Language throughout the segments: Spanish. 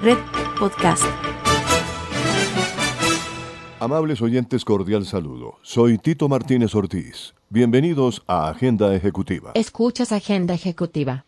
Red Podcast. Amables oyentes, cordial saludo. Soy Tito Martínez Ortiz. Bienvenidos a Agenda Ejecutiva. Escuchas Agenda Ejecutiva.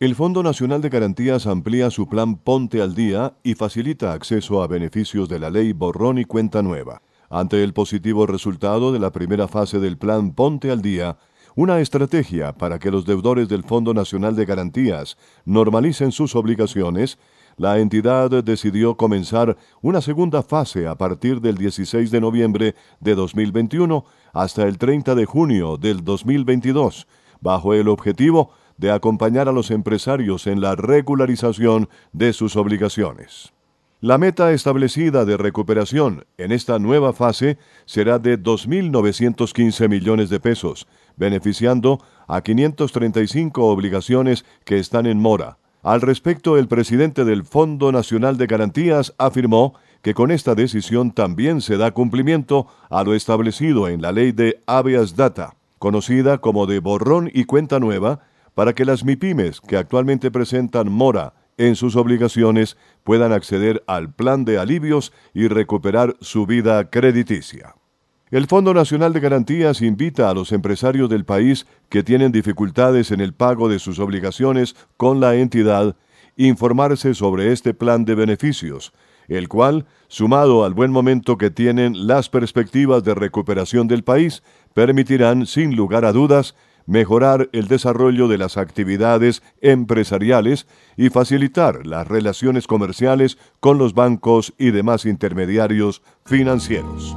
El Fondo Nacional de Garantías amplía su plan Ponte al Día y facilita acceso a beneficios de la ley Borrón y Cuenta Nueva. Ante el positivo resultado de la primera fase del plan Ponte al Día, una estrategia para que los deudores del Fondo Nacional de Garantías normalicen sus obligaciones, la entidad decidió comenzar una segunda fase a partir del 16 de noviembre de 2021 hasta el 30 de junio del 2022, bajo el objetivo de acompañar a los empresarios en la regularización de sus obligaciones. La meta establecida de recuperación en esta nueva fase será de 2.915 millones de pesos, beneficiando a 535 obligaciones que están en mora. Al respecto, el presidente del Fondo Nacional de Garantías afirmó que con esta decisión también se da cumplimiento a lo establecido en la ley de habeas data, conocida como de borrón y cuenta nueva, para que las MIPIMES que actualmente presentan mora en sus obligaciones puedan acceder al plan de alivios y recuperar su vida crediticia. El Fondo Nacional de Garantías invita a los empresarios del país que tienen dificultades en el pago de sus obligaciones con la entidad informarse sobre este plan de beneficios, el cual, sumado al buen momento que tienen las perspectivas de recuperación del país, permitirán, sin lugar a dudas, mejorar el desarrollo de las actividades empresariales y facilitar las relaciones comerciales con los bancos y demás intermediarios financieros.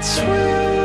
between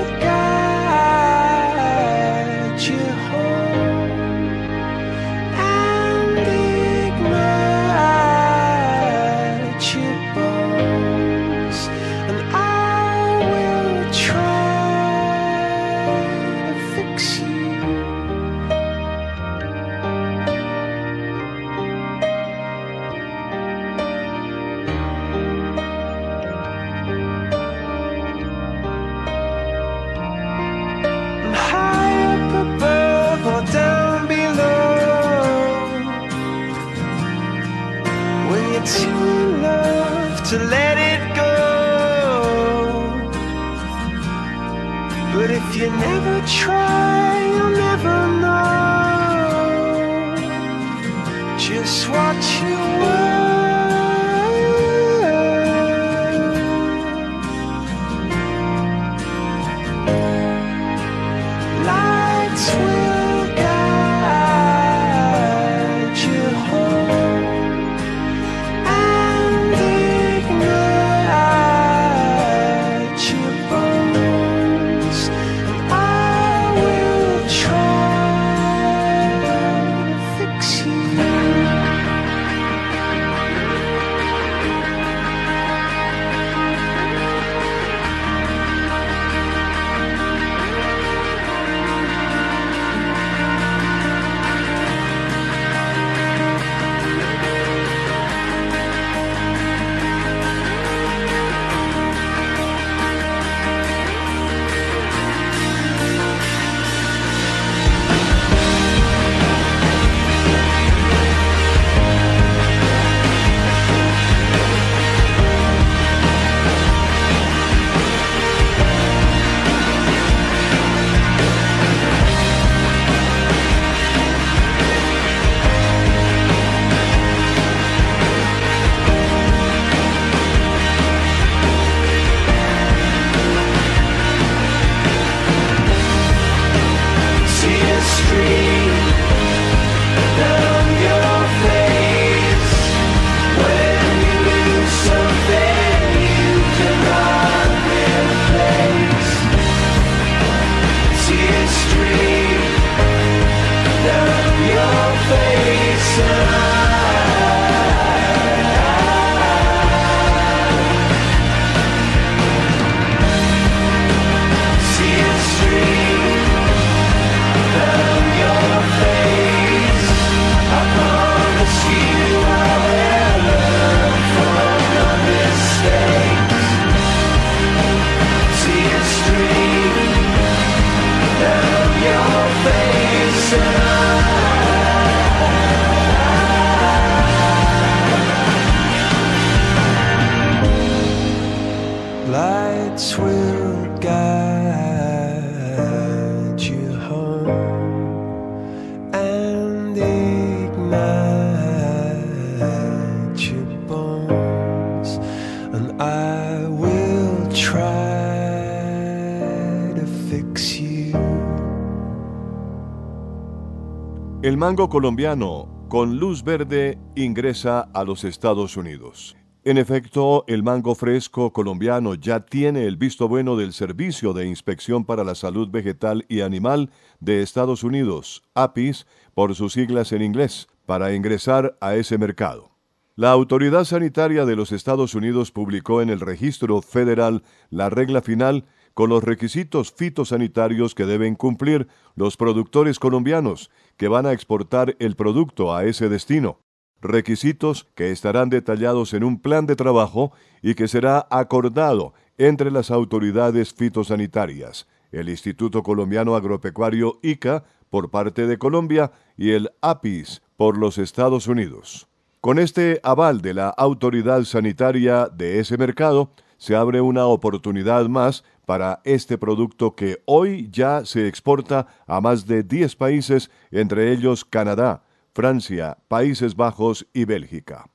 mango colombiano con luz verde ingresa a los Estados Unidos. En efecto, el mango fresco colombiano ya tiene el visto bueno del Servicio de Inspección para la Salud Vegetal y Animal de Estados Unidos, APIS, por sus siglas en inglés, para ingresar a ese mercado. La Autoridad Sanitaria de los Estados Unidos publicó en el registro federal la regla final con los requisitos fitosanitarios que deben cumplir los productores colombianos que van a exportar el producto a ese destino requisitos que estarán detallados en un plan de trabajo y que será acordado entre las autoridades fitosanitarias, el Instituto Colombiano Agropecuario ICA por parte de Colombia y el APIS por los Estados Unidos. Con este aval de la autoridad sanitaria de ese mercado, se abre una oportunidad más para este producto que hoy ya se exporta a más de 10 países, entre ellos Canadá, Francia, Países Bajos y Bélgica.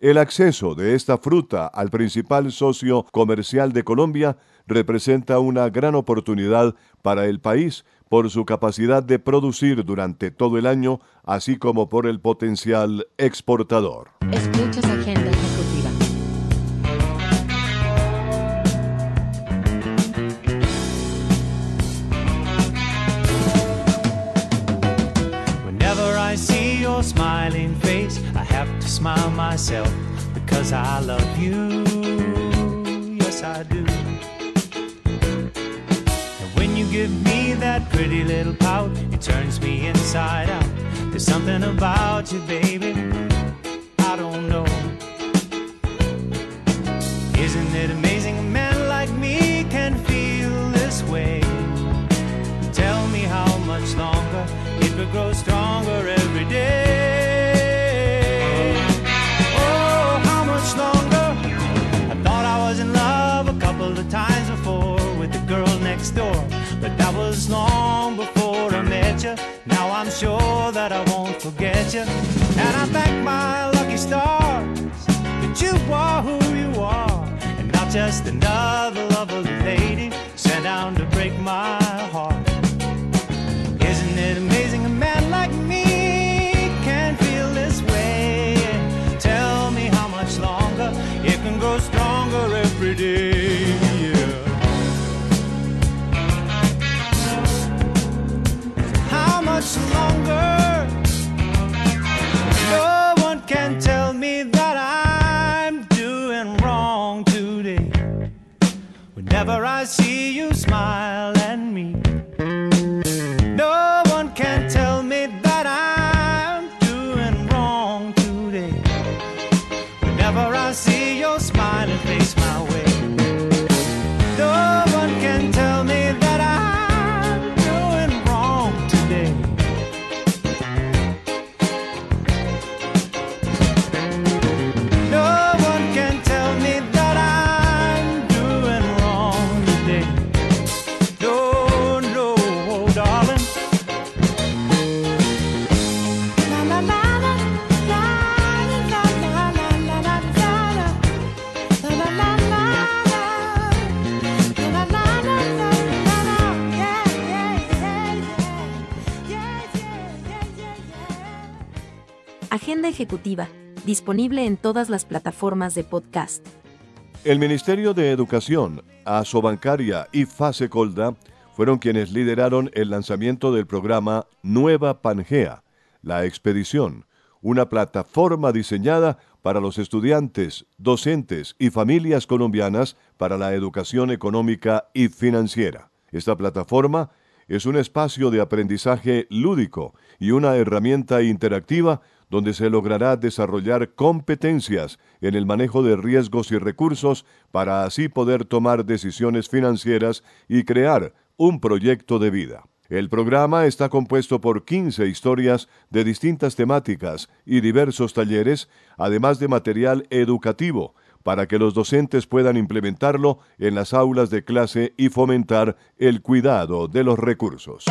El acceso de esta fruta al principal socio comercial de Colombia representa una gran oportunidad para el país por su capacidad de producir durante todo el año, así como por el potencial exportador. Myself because I love you. Yes, I do. And when you give me that pretty little pout, it turns me inside out. There's something about you, baby. I don't know. Isn't it amazing was long before I met you. Now I'm sure that I won't forget you, and I thank my lucky stars that you are who you are, and not just another lovely lady sent down to break my heart. Isn't it amazing Ejecutiva, disponible en todas las plataformas de podcast. El Ministerio de Educación, Asobancaria y Fase Colda fueron quienes lideraron el lanzamiento del programa Nueva Pangea, la expedición, una plataforma diseñada para los estudiantes, docentes y familias colombianas para la educación económica y financiera. Esta plataforma es un espacio de aprendizaje lúdico y una herramienta interactiva donde se logrará desarrollar competencias en el manejo de riesgos y recursos para así poder tomar decisiones financieras y crear un proyecto de vida. El programa está compuesto por 15 historias de distintas temáticas y diversos talleres, además de material educativo para que los docentes puedan implementarlo en las aulas de clase y fomentar el cuidado de los recursos.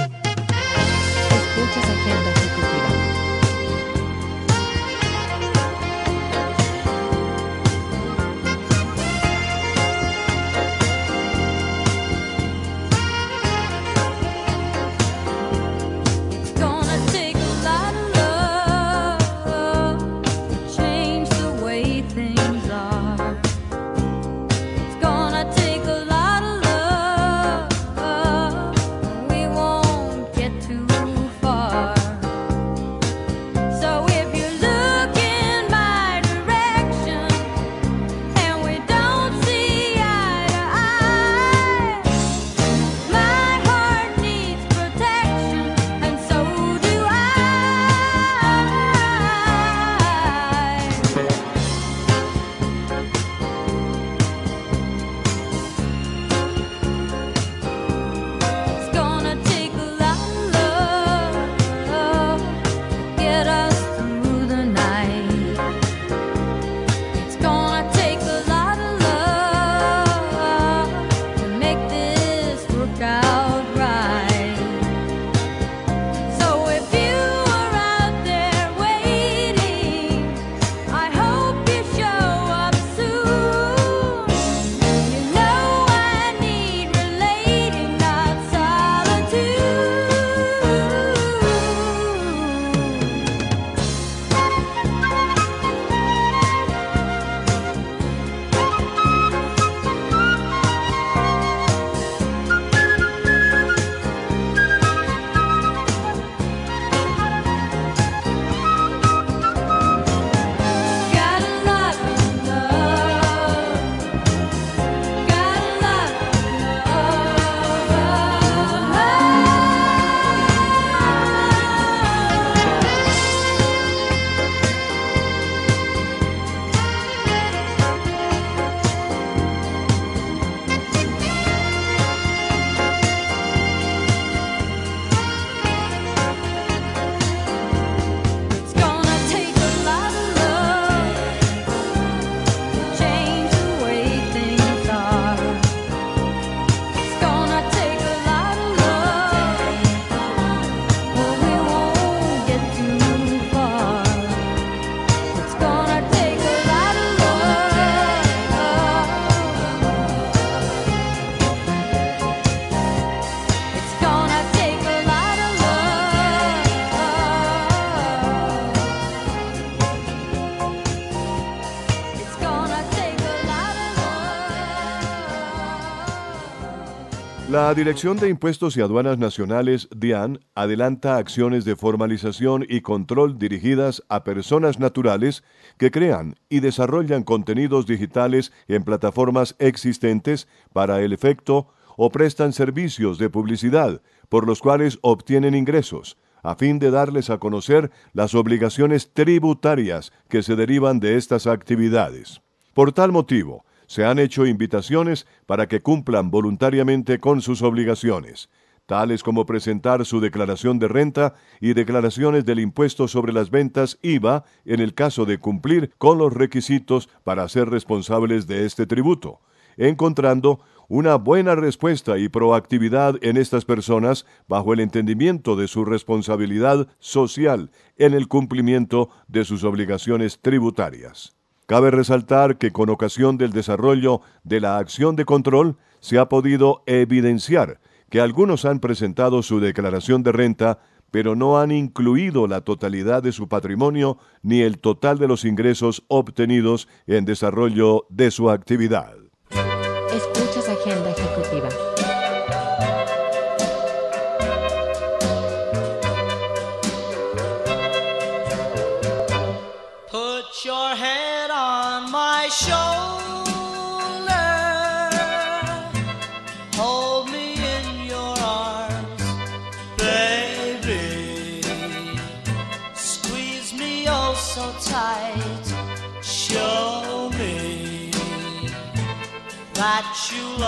La Dirección de Impuestos y Aduanas Nacionales, DIAN, adelanta acciones de formalización y control dirigidas a personas naturales que crean y desarrollan contenidos digitales en plataformas existentes para el efecto o prestan servicios de publicidad por los cuales obtienen ingresos, a fin de darles a conocer las obligaciones tributarias que se derivan de estas actividades. Por tal motivo, se han hecho invitaciones para que cumplan voluntariamente con sus obligaciones, tales como presentar su declaración de renta y declaraciones del impuesto sobre las ventas IVA en el caso de cumplir con los requisitos para ser responsables de este tributo, encontrando una buena respuesta y proactividad en estas personas bajo el entendimiento de su responsabilidad social en el cumplimiento de sus obligaciones tributarias. Cabe resaltar que con ocasión del desarrollo de la acción de control se ha podido evidenciar que algunos han presentado su declaración de renta, pero no han incluido la totalidad de su patrimonio ni el total de los ingresos obtenidos en desarrollo de su actividad.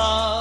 Love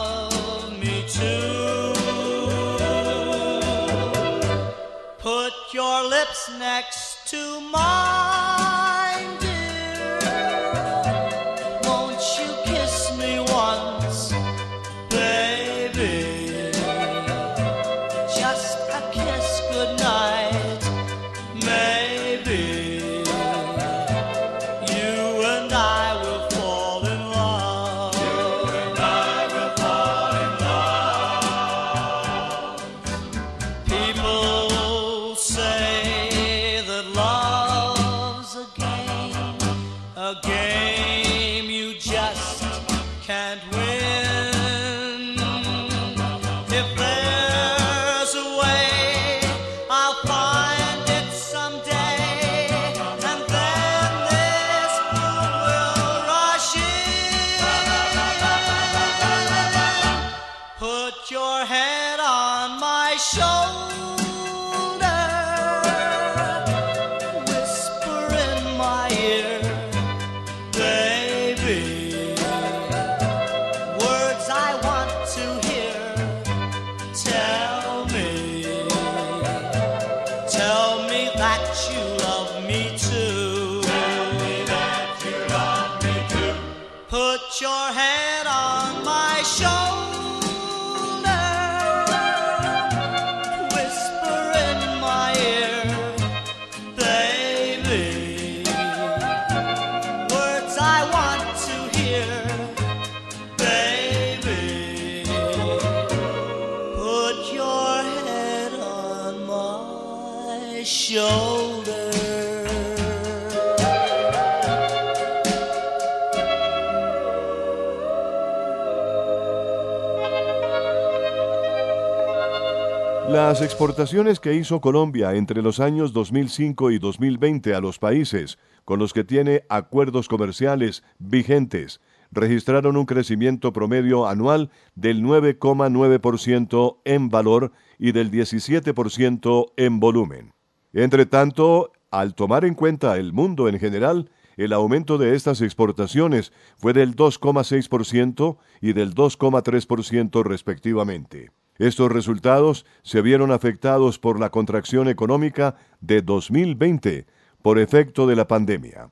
Las exportaciones que hizo Colombia entre los años 2005 y 2020 a los países con los que tiene acuerdos comerciales vigentes registraron un crecimiento promedio anual del 9,9% en valor y del 17% en volumen. Entre tanto, al tomar en cuenta el mundo en general, el aumento de estas exportaciones fue del 2,6% y del 2,3% respectivamente. Estos resultados se vieron afectados por la contracción económica de 2020 por efecto de la pandemia.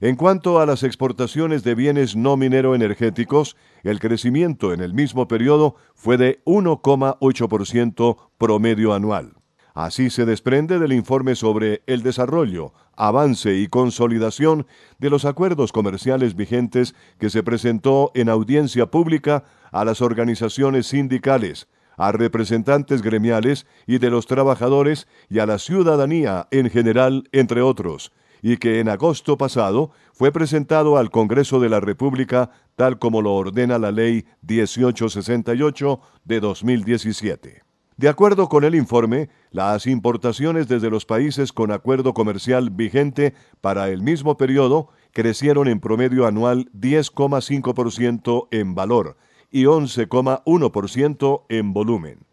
En cuanto a las exportaciones de bienes no minero energéticos, el crecimiento en el mismo periodo fue de 1,8% promedio anual. Así se desprende del informe sobre el desarrollo, avance y consolidación de los acuerdos comerciales vigentes que se presentó en audiencia pública a las organizaciones sindicales, a representantes gremiales y de los trabajadores y a la ciudadanía en general, entre otros, y que en agosto pasado fue presentado al Congreso de la República tal como lo ordena la Ley 1868 de 2017. De acuerdo con el informe, las importaciones desde los países con acuerdo comercial vigente para el mismo periodo crecieron en promedio anual 10,5% en valor y 11,1% en volumen.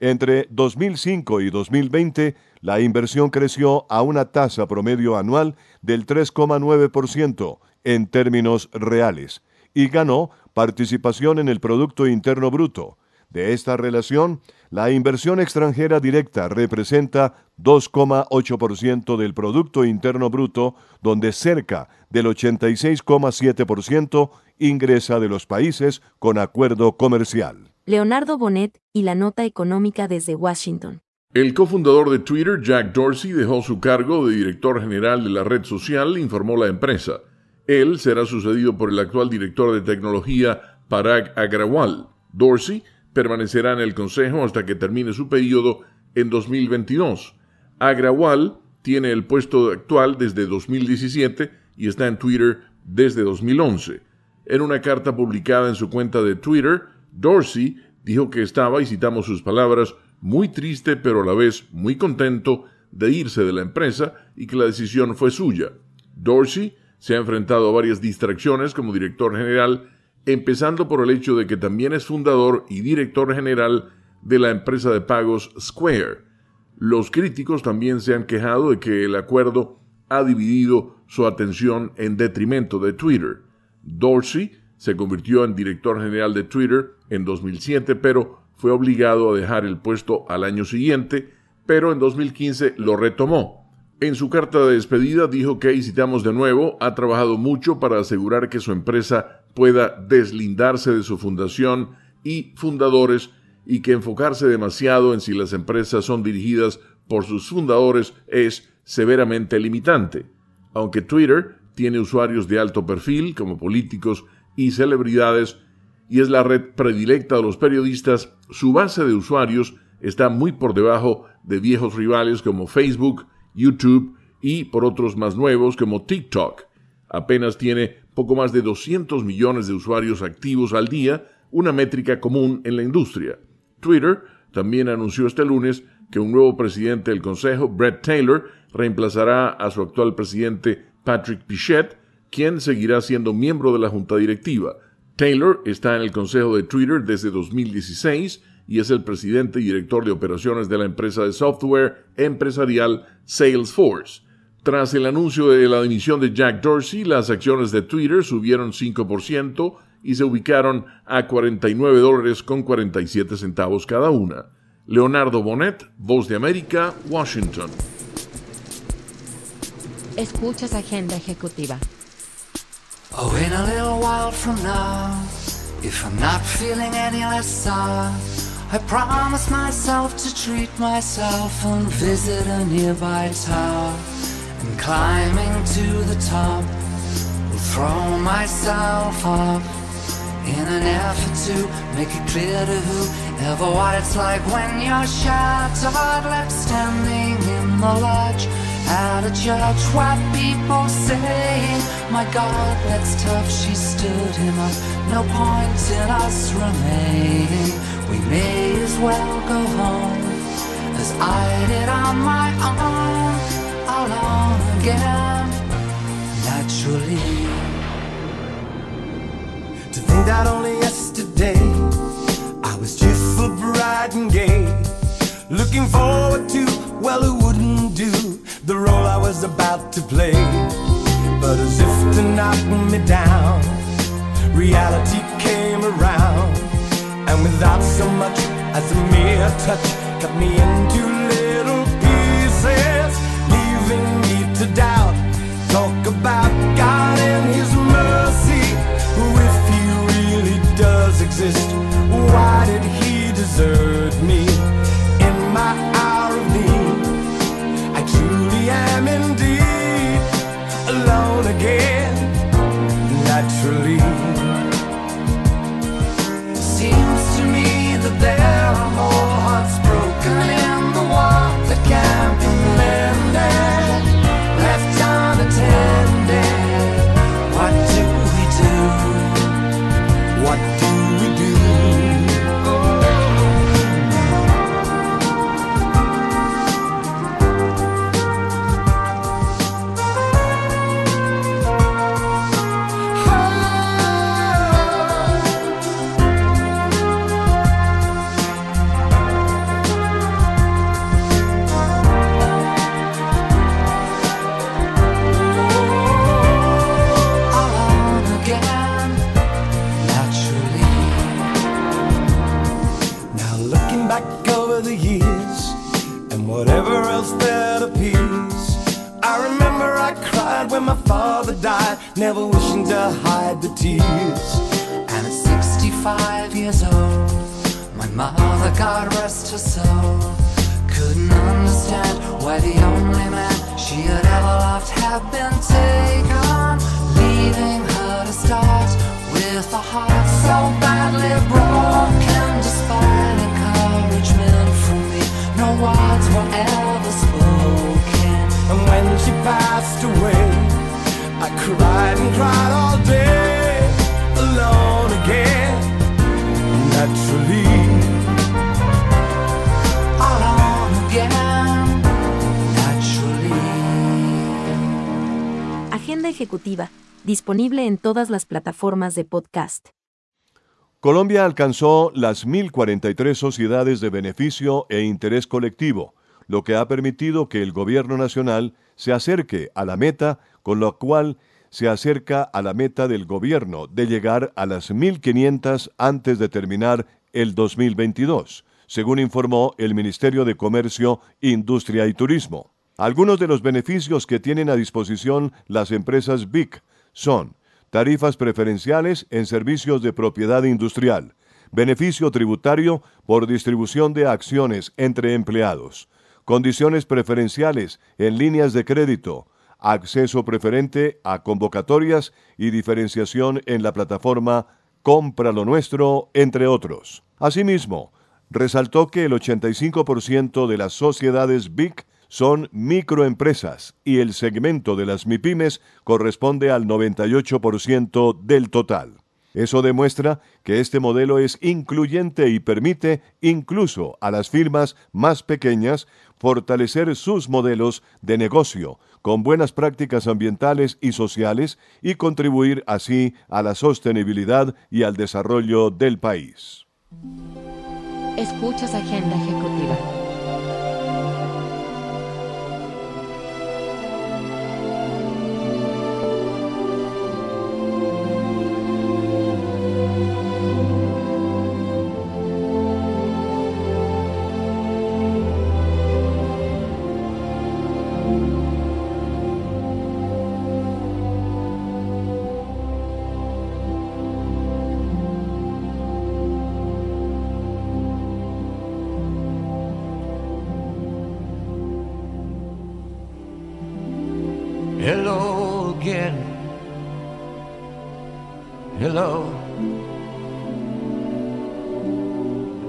Entre 2005 y 2020, la inversión creció a una tasa promedio anual del 3,9% en términos reales y ganó participación en el Producto Interno Bruto. De esta relación, la inversión extranjera directa representa 2,8% del Producto Interno Bruto, donde cerca del 86,7% ingresa de los países con acuerdo comercial. Leonardo Bonet y la nota económica desde Washington. El cofundador de Twitter, Jack Dorsey, dejó su cargo de director general de la red social, informó la empresa. Él será sucedido por el actual director de tecnología, Parag Agrawal. Dorsey permanecerá en el consejo hasta que termine su periodo en 2022. Agrawal tiene el puesto actual desde 2017 y está en Twitter desde 2011. En una carta publicada en su cuenta de Twitter, Dorsey dijo que estaba, y citamos sus palabras, muy triste pero a la vez muy contento de irse de la empresa y que la decisión fue suya. Dorsey se ha enfrentado a varias distracciones como director general, empezando por el hecho de que también es fundador y director general de la empresa de pagos Square. Los críticos también se han quejado de que el acuerdo ha dividido su atención en detrimento de Twitter. Dorsey se convirtió en director general de Twitter en 2007, pero fue obligado a dejar el puesto al año siguiente, pero en 2015 lo retomó. En su carta de despedida dijo que, y de nuevo, ha trabajado mucho para asegurar que su empresa pueda deslindarse de su fundación y fundadores y que enfocarse demasiado en si las empresas son dirigidas por sus fundadores es severamente limitante. Aunque Twitter tiene usuarios de alto perfil como políticos y celebridades y es la red predilecta de los periodistas, su base de usuarios está muy por debajo de viejos rivales como Facebook, YouTube y por otros más nuevos como TikTok. Apenas tiene poco más de 200 millones de usuarios activos al día, una métrica común en la industria. Twitter también anunció este lunes que un nuevo presidente del Consejo, Brett Taylor, reemplazará a su actual presidente Patrick Pichette, quien seguirá siendo miembro de la junta directiva. Taylor está en el Consejo de Twitter desde 2016 y es el presidente y director de operaciones de la empresa de software empresarial Salesforce. Tras el anuncio de la dimisión de Jack Dorsey, las acciones de Twitter subieron 5% y se ubicaron a 49 dólares con 47 centavos cada una. Leonardo Bonet, Voz de América, Washington. Escuchas Agenda Ejecutiva. Oh, in a little while from now, if I'm not feeling any less sour, I promise myself to treat myself and visit a nearby tower. And climbing to the top, will throw myself up in an effort to make it clear to whoever what it's like when you're shattered, left standing in the lodge at to judge what people say, My God, that's tough. She stood him up. No point in us remaining. We may as well go home as I did on my own, alone again, naturally. To think that only yesterday I was just cheerful, bright and gay, looking forward to, well, about to play? But as if to knock me down, reality came around, and without so much as a mere touch, cut me into all day, alone. Agenda ejecutiva, disponible en todas las plataformas de podcast. Colombia alcanzó las 1.043 sociedades de beneficio e interés colectivo, lo que ha permitido que el gobierno nacional se acerque a la meta, con lo cual se acerca a la meta del gobierno de llegar a las 1.500 antes de terminar el 2022, según informó el Ministerio de Comercio, Industria y Turismo. Algunos de los beneficios que tienen a disposición las empresas BIC son tarifas preferenciales en servicios de propiedad industrial, beneficio tributario por distribución de acciones entre empleados, condiciones preferenciales en líneas de crédito, acceso preferente a convocatorias y diferenciación en la plataforma Compra lo Nuestro, entre otros. Asimismo, resaltó que el 85% de las sociedades BIC son microempresas y el segmento de las MIPIMES corresponde al 98% del total. Eso demuestra que este modelo es incluyente y permite incluso a las firmas más pequeñas fortalecer sus modelos de negocio con buenas prácticas ambientales y sociales y contribuir así a la sostenibilidad y al desarrollo del país. Escuchas Agenda Ejecutiva.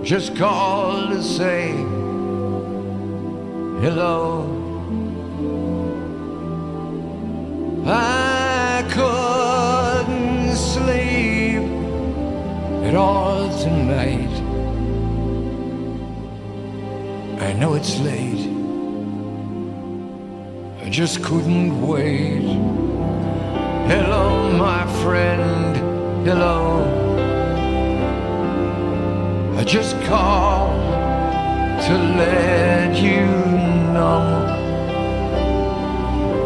Just called to say hello. I couldn't sleep at all tonight. I know it's late. I just couldn't wait. Hello, my friend. Hello. Just called to let you know.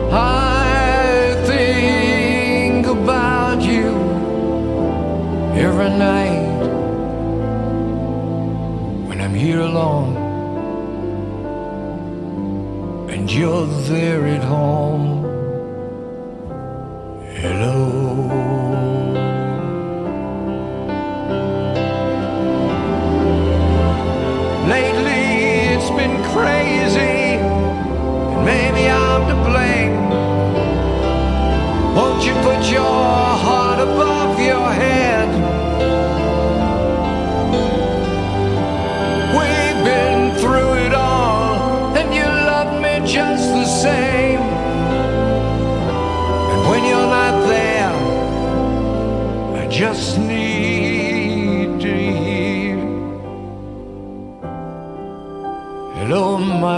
I think about you every night when I'm here alone and you're there at home. Hello.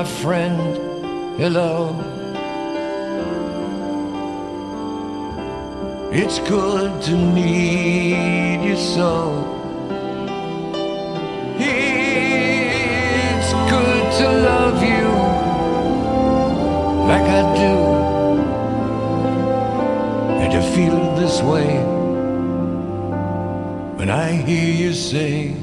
My friend. Hello. It's good to need you so. It's good to love you like I do. And to feel this way when I hear you say,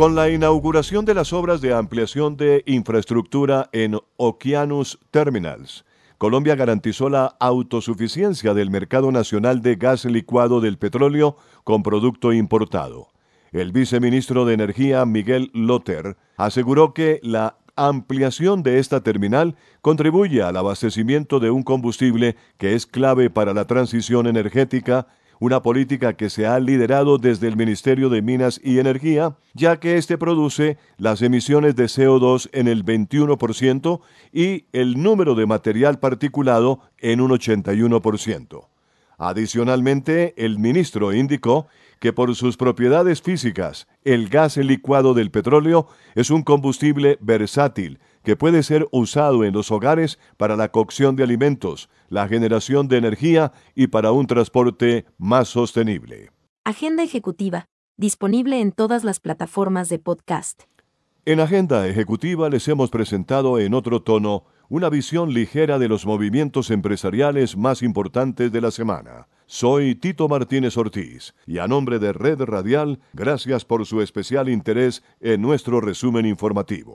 Con la inauguración de las obras de ampliación de infraestructura en Oceanus Terminals, Colombia garantizó la autosuficiencia del mercado nacional de gas licuado del petróleo con producto importado. El viceministro de Energía, Miguel Lotter, aseguró que la ampliación de esta terminal contribuye al abastecimiento de un combustible que es clave para la transición energética una política que se ha liderado desde el Ministerio de Minas y Energía, ya que éste produce las emisiones de CO2 en el 21% y el número de material particulado en un 81%. Adicionalmente, el ministro indicó que por sus propiedades físicas, el gas licuado del petróleo es un combustible versátil que puede ser usado en los hogares para la cocción de alimentos, la generación de energía y para un transporte más sostenible. Agenda ejecutiva, disponible en todas las plataformas de podcast. En Agenda Ejecutiva les hemos presentado en otro tono una visión ligera de los movimientos empresariales más importantes de la semana. Soy Tito Martínez Ortiz y a nombre de Red Radial, gracias por su especial interés en nuestro resumen informativo.